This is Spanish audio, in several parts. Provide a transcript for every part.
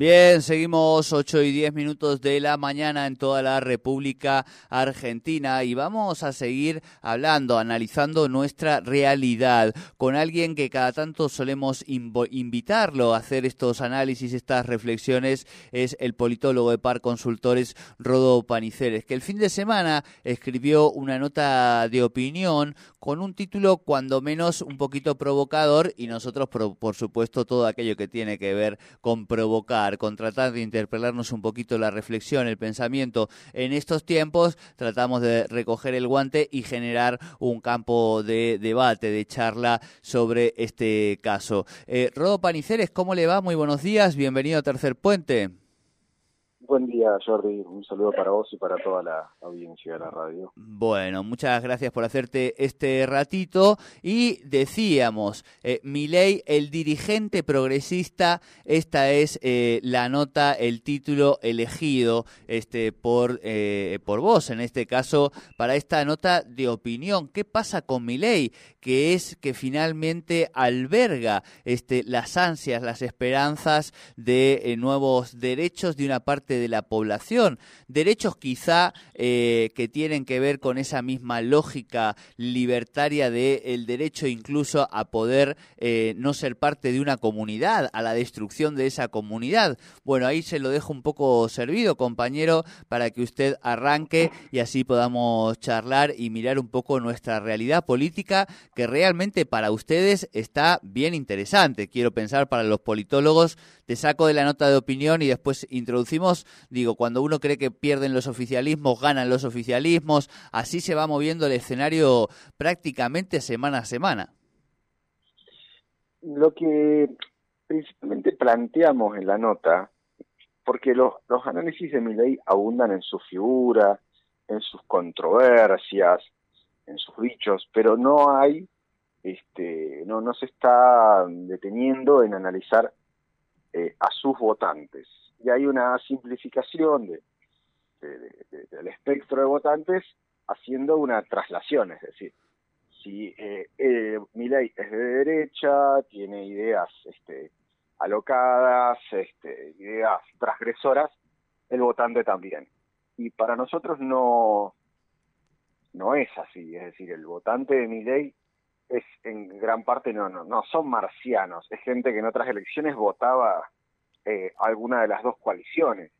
Bien, seguimos 8 y 10 minutos de la mañana en toda la República Argentina y vamos a seguir hablando, analizando nuestra realidad con alguien que cada tanto solemos invitarlo a hacer estos análisis, estas reflexiones, es el politólogo de Par Consultores Rodo Paniceres, que el fin de semana escribió una nota de opinión con un título cuando menos un poquito provocador y nosotros, por supuesto, todo aquello que tiene que ver con provocar con tratar de interpelarnos un poquito la reflexión, el pensamiento en estos tiempos, tratamos de recoger el guante y generar un campo de debate, de charla sobre este caso. Eh, Rodo Paniceres, ¿cómo le va? Muy buenos días, bienvenido a Tercer Puente. Buen día, Jordi. Un saludo para vos y para toda la audiencia de la radio. Bueno, muchas gracias por hacerte este ratito. Y decíamos, eh, el dirigente progresista, esta es eh, la nota, el título elegido este, por, eh, por vos, en este caso, para esta nota de opinión. ¿Qué pasa con Milei? Que es que finalmente alberga este, las ansias, las esperanzas de eh, nuevos derechos de una parte de la población, derechos quizá eh, que tienen que ver con esa misma lógica libertaria del el derecho incluso a poder eh, no ser parte de una comunidad, a la destrucción de esa comunidad. Bueno, ahí se lo dejo un poco servido, compañero, para que usted arranque y así podamos charlar y mirar un poco nuestra realidad política que realmente para ustedes está bien interesante. Quiero pensar para los politólogos, te saco de la nota de opinión y después introducimos Digo, cuando uno cree que pierden los oficialismos, ganan los oficialismos, así se va moviendo el escenario prácticamente semana a semana. Lo que principalmente planteamos en la nota, porque los, análisis de mi ley abundan en su figura, en sus controversias, en sus dichos, pero no hay, este, no, no se está deteniendo en analizar eh, a sus votantes y hay una simplificación de, del espectro de votantes haciendo una traslación, es decir, si eh, eh, es de derecha, tiene ideas este, alocadas, este, ideas transgresoras, el votante también. Y para nosotros no, no es así, es decir, el votante de mi ley es en gran parte no, no, no son marcianos, es gente que en otras elecciones votaba eh, alguna de las dos coaliciones.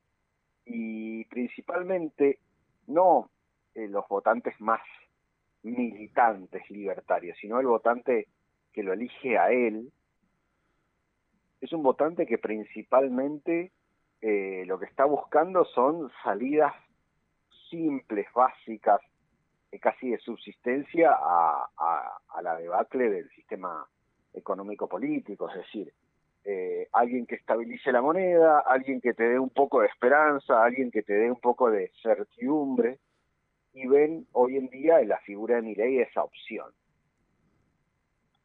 Y principalmente no eh, los votantes más militantes libertarios, sino el votante que lo elige a él, es un votante que principalmente eh, lo que está buscando son salidas simples, básicas, casi de subsistencia a, a la debacle del sistema económico político, es decir, eh, alguien que estabilice la moneda, alguien que te dé un poco de esperanza, alguien que te dé un poco de certidumbre, y ven hoy en día en la figura de Milei esa opción.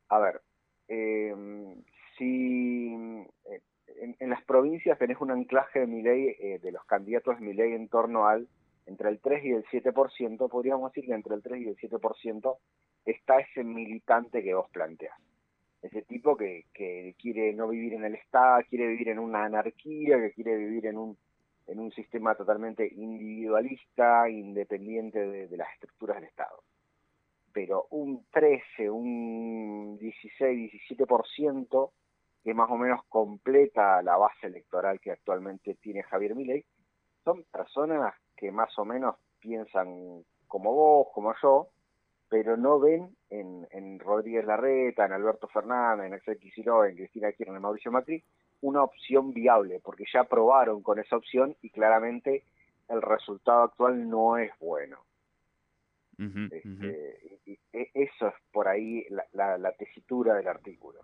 A ver, em, si eh, en, las provincias tenés un anclaje de Milei, eh, de los candidatos de Milei en torno al entre el 3 y el 7%, podríamos decir que entre el 3 y el 7% está ese militante que vos planteás ese tipo que, que quiere no vivir en el Estado, quiere vivir en una anarquía, que quiere vivir en un, en un sistema totalmente individualista, independiente de, las estructuras del Estado. Pero un 13, un 16, 17% que más o menos completa la base electoral que actualmente tiene Javier Milei, son personas que más o menos piensan como vos, como yo, pero no ven en, en Rodríguez Larreta, en Alberto Fernández, en Axel Kicillof, en Cristina Kirchner, en Mauricio Macri, una opción viable, porque ya probaron con esa opción y claramente el resultado actual no es bueno. Este, eso es por ahí la, la, tesitura del artículo.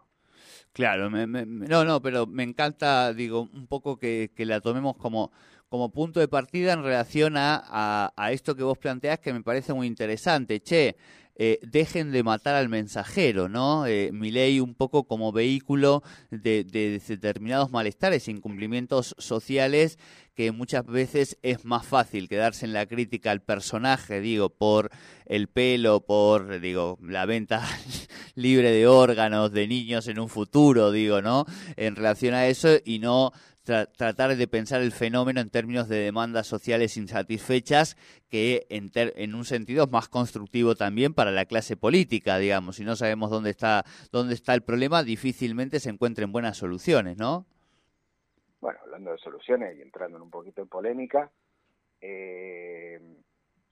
Claro, no, no, pero me encanta, digo, un poco que, que la tomemos como como punto de partida en relación a, a, esto que vos planteás que me parece muy interesante. Che, eh, dejen de matar al mensajero, ¿no? Eh, mi ley un poco como vehículo de, de, determinados malestares, incumplimientos sociales, que muchas veces es más fácil quedarse en la crítica al personaje, digo, por el pelo, por, digo, la venta libre de órganos de niños en un futuro, digo, ¿no? En relación a eso y no tratar de pensar el fenómeno en términos de demandas sociales insatisfechas, que en, en, un sentido es más constructivo también para la clase política, digamos. Si no sabemos dónde está, dónde está el problema, difícilmente se encuentren buenas soluciones, ¿no? Bueno, hablando de soluciones y entrando en un poquito en polémica, eh,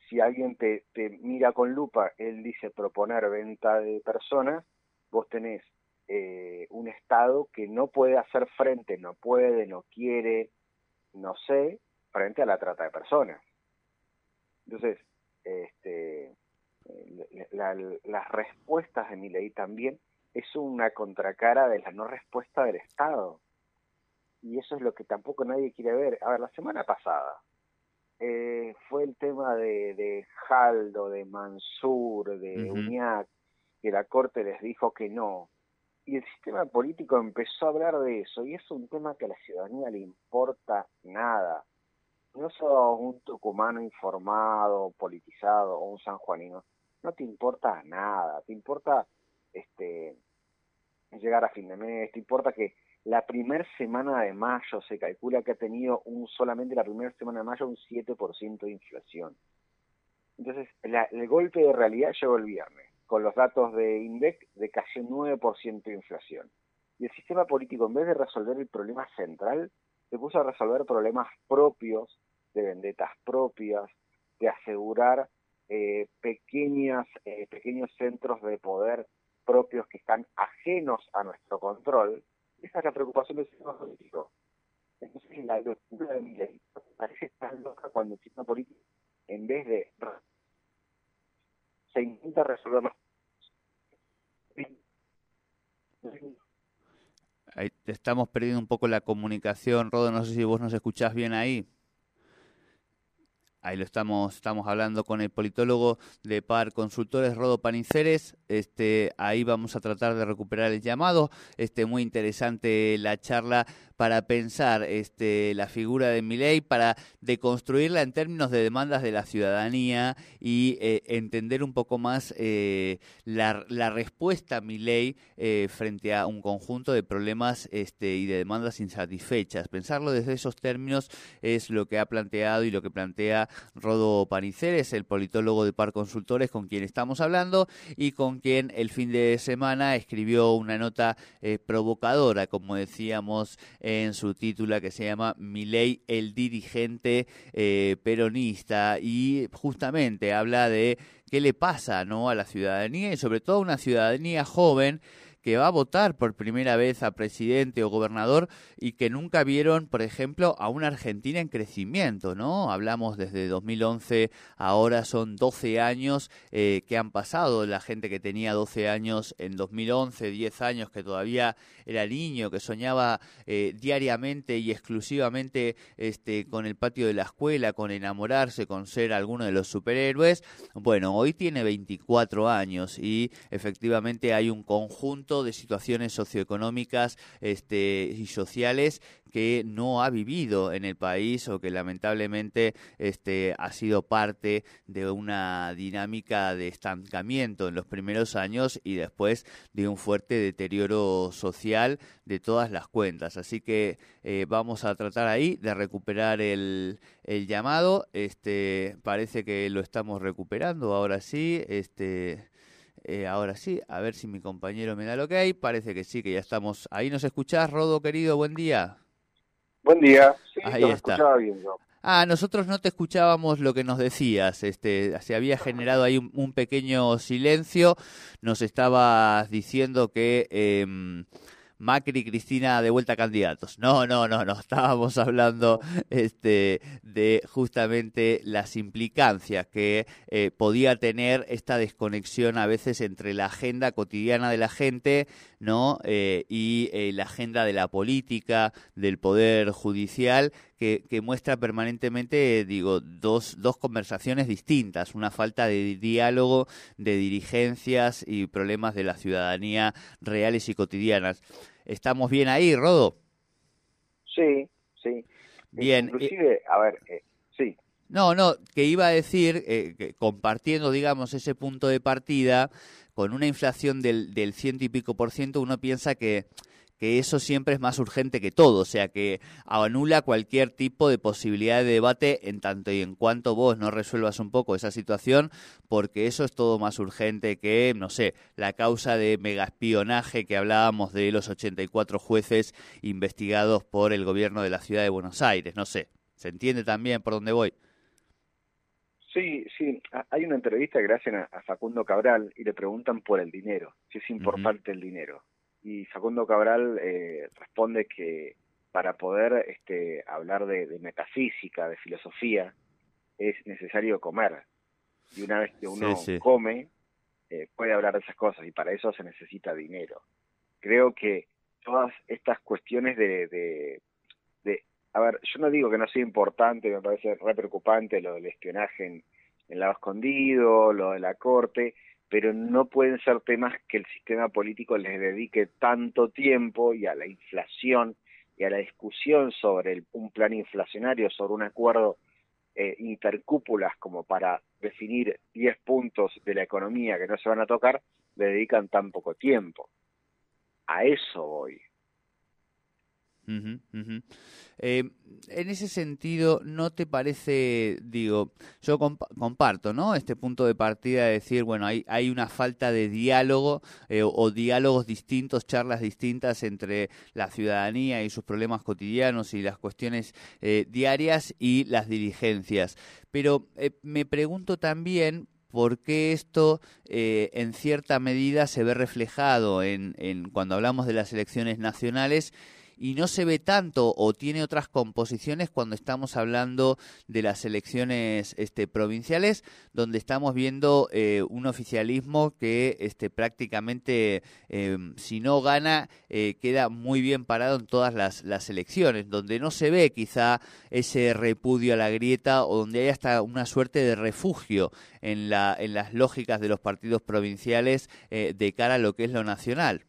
si alguien te, te mira con lupa, él dice proponer venta de personas, vos tenés eh, un Estado que no puede hacer frente, no puede, no quiere, no sé, frente a la trata de personas. Entonces, este, las respuestas de mi ley también es una contracara de la no respuesta del Estado. Y eso es lo que tampoco nadie quiere ver. A ver, la semana pasada eh, fue el tema de, de Jaldo, de Mansur, de Uñac, que la Corte les dijo que no, y el sistema político empezó a hablar de eso, y es un tema que a la ciudadanía le importa nada. No sos un tucumano informado, politizado, o un sanjuanino, no te importa nada, te importa este llegar a fin de mes, te importa que la primera semana de mayo se calcula que ha tenido un solamente la primera semana de mayo un 7% de inflación. Entonces, el golpe de realidad llegó el viernes con los datos de INDEC de casi un 9% de inflación. Y el sistema político, en vez de resolver el problema central, se puso a resolver problemas propios, de vendetas propias, de asegurar eh, pequeñas, eh, pequeños centros de poder propios que están ajenos a nuestro control. Esa es la preocupación del sistema político. Entonces, la locura de mi parece tan loca cuando el sistema político, en vez de se intenta resolver los Ahí estamos perdiendo un poco la comunicación, Rodo, no sé si vos nos escuchás bien ahí. Ahí lo estamos, estamos hablando con el politólogo de Par Consultores, Rodo Paniceres. Este, ahí vamos a tratar de recuperar el llamado. Este, muy interesante la charla para pensar este, la figura de Milei, para deconstruirla en términos de demandas de la ciudadanía y eh, entender un poco más eh, la, la, respuesta a Milei eh, frente a un conjunto de problemas este, y de demandas insatisfechas. Pensarlo desde esos términos es lo que ha planteado y lo que plantea Rodo Paniceres, el politólogo de Par Consultores, con quien estamos hablando y con quien el fin de semana escribió una nota provocadora, como decíamos, en su título que se llama Milei el dirigente eh, peronista y justamente habla de qué le pasa ¿no? a la ciudadanía y sobre todo a una ciudadanía joven que va a votar por primera vez a presidente o gobernador y que nunca vieron, por ejemplo, a una Argentina en crecimiento, ¿no? Hablamos desde 2011, ahora son 12 años eh, que han pasado, la gente que tenía 12 años en 2011, 10 años que todavía era niño, que soñaba eh, diariamente y exclusivamente este, con el patio de la escuela, con enamorarse, con ser alguno de los superhéroes, bueno, hoy tiene 24 años y efectivamente hay un conjunto de situaciones socioeconómicas este, y sociales que no ha vivido en el país o que lamentablemente este, ha sido parte de una dinámica de estancamiento en los primeros años y después de un fuerte deterioro social de todas las cuentas. Así que eh, vamos a tratar ahí de recuperar el, el llamado. Este, parece que lo estamos recuperando ahora sí. Este, eh, ahora sí, a ver si mi compañero me da lo que hay. Parece que sí, que ya estamos. Ahí nos escuchás, Rodo, querido, buen día. Buen día. Sí, Ahí está. Ah, nosotros no te escuchábamos lo que nos decías. Este, se había generado ahí un, pequeño silencio. Nos estabas diciendo que eh, Macri y Cristina de vuelta candidatos. No, no, no, no. Estábamos hablando este, de justamente las implicancias que eh, podía tener esta desconexión a veces entre la agenda cotidiana de la gente, ¿no? Eh, y eh, la agenda de la política, del poder judicial, que, que muestra permanentemente, digo, dos, dos conversaciones distintas, una falta de diálogo de dirigencias y problemas de la ciudadanía reales y cotidianas. ¿Estamos bien ahí, Rodo? Sí, sí. Bien. Inclusive, a ver, eh, sí. No, no, que iba a decir, eh, que compartiendo, digamos, ese punto de partida, con una inflación del, del ciento y pico por ciento, uno piensa que que eso siempre es más urgente que todo, o sea que anula cualquier tipo de posibilidad de debate en tanto y en cuanto vos no resuelvas un poco esa situación, porque eso es todo más urgente que, no sé, la causa de megaespionaje que hablábamos de los 84 jueces investigados por el gobierno de la ciudad de Buenos Aires, no sé, ¿se entiende también por dónde voy? Sí, sí, hay una entrevista que le hacen a, Facundo Cabral y le preguntan por el dinero, si es importante el dinero y Facundo Cabral eh, responde que para poder este, hablar de, metafísica, de filosofía, es necesario comer. Y una vez que uno come, eh, puede hablar de esas cosas y para eso se necesita dinero. Creo que todas estas cuestiones de, de, de a ver, yo no digo que no sea importante, me parece re preocupante lo del espionaje en, en lado escondido, lo de la corte, pero no pueden ser temas que el sistema político les dedique tanto tiempo y a la inflación y a la discusión sobre un plan inflacionario, sobre un acuerdo eh, intercúpulas como para definir 10 puntos de la economía que no se van a tocar, le dedican tan poco tiempo. A eso voy. Eh, en ese sentido, ¿no te parece, digo, yo comparto, ¿no? Este punto de partida de decir, bueno, hay, hay una falta de diálogo eh, o, diálogos distintos, charlas distintas entre la ciudadanía y sus problemas cotidianos y las cuestiones eh, diarias y las dirigencias. Pero me pregunto también, por qué esto en cierta medida se ve reflejado en, en, cuando hablamos de las elecciones nacionales y no se ve tanto o tiene otras composiciones cuando estamos hablando de las elecciones este, provinciales, donde estamos viendo eh, un oficialismo que este, prácticamente, eh, si no gana, eh, queda muy bien parado en todas las, las elecciones, donde no se ve quizá ese repudio a la grieta o donde hay hasta una suerte de refugio en, la, en las lógicas de los partidos provinciales de cara a lo que es lo nacional.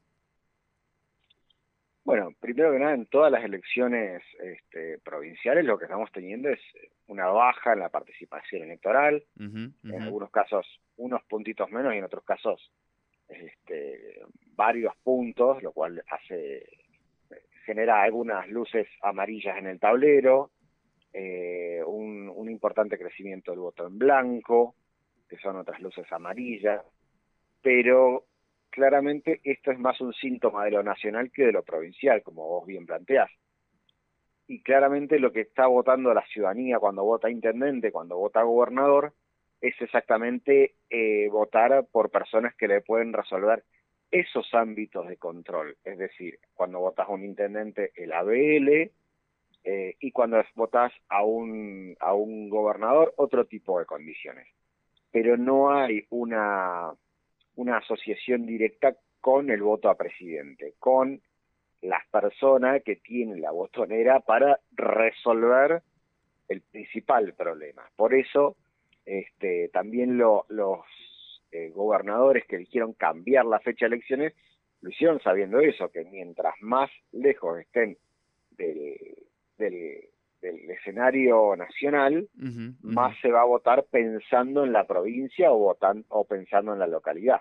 Primero que nada, en todas las elecciones este, provinciales lo que estamos teniendo es una baja en la participación electoral, en algunos casos unos puntitos menos y en otros casos este, varios puntos, lo cual hace genera algunas luces amarillas en el tablero, eh, un, un importante crecimiento del voto en blanco, que son otras luces amarillas, pero claramente esto es más un síntoma de lo nacional que de lo provincial, como vos bien planteás. Y claramente lo que está votando la ciudadanía cuando vota intendente, cuando vota gobernador, es exactamente eh, votar por personas que le pueden resolver esos ámbitos de control. Es decir, cuando votas a un intendente, el ABL, eh, y cuando votas a un, a un gobernador, otro tipo de condiciones. Pero no hay una una asociación directa con el voto a presidente, con las personas que tienen la botonera para resolver el principal problema. Por eso, este, también los eh, gobernadores que eligieron cambiar la fecha de elecciones lo hicieron sabiendo eso, que mientras más lejos estén del, escenario nacional, más se va a votar pensando en la provincia o, votan, o pensando en la localidad.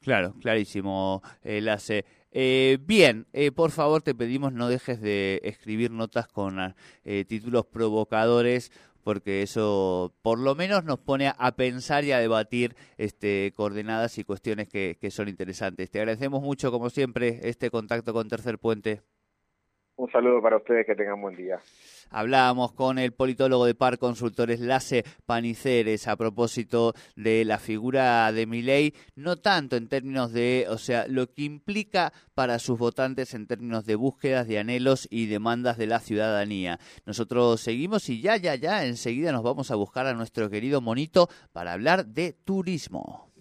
Claro, clarísimo, Lace. Eh, bien, eh, por favor te pedimos no dejes de escribir notas con eh, títulos provocadores porque eso por lo menos nos pone a pensar y a debatir este, coordenadas y cuestiones que, que son interesantes. Te agradecemos mucho, como siempre, este contacto con Tercer Puente. Un saludo para ustedes, que tengan buen día. Hablábamos con el politólogo de Par Consultores Lace Paniceres a propósito de la figura de Milei, no tanto en términos de, o sea, lo que implica para sus votantes en términos de búsquedas, de anhelos y demandas de la ciudadanía. Nosotros seguimos y ya, ya, ya, enseguida nos vamos a buscar a nuestro querido monito para hablar de turismo.